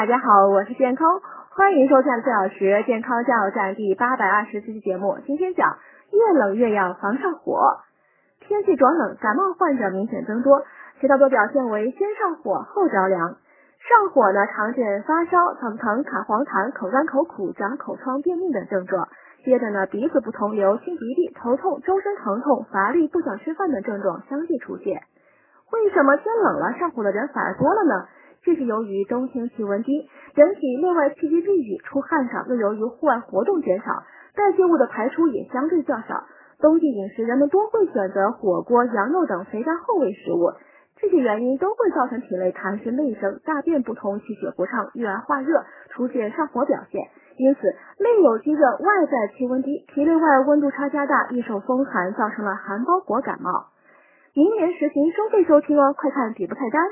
大家好，我是健康，欢迎收看四小时健康加油站第八百二十四期节目。今天讲越冷越要防上火。天气转冷，感冒患者明显增多，其大多表现为先上火后着凉。上火呢，常见发烧、嗓子疼、卡黄痰、口干口苦、长口疮、便秘等症状。接着呢，鼻子不通流、清鼻涕、头痛、周身疼痛、乏力、不想吃饭等症状相继出现。为什么天冷了上火的人反而多了呢？这是由于冬天气温低，人体内外气机闭聚，出汗少；又由于户外活动减少，代谢物的排出也相对较少。冬季饮食，人们多会选择火锅、羊肉等肥甘厚味食物，这些原因都会造成体内痰湿内生，大便不通，气血不畅，遇而化热，出现上火表现。因此，内有积热，外在气温低，体内外温度差加大，易受风寒，造成了寒包裹感冒。明年实行收费收听哦，快看底部菜单。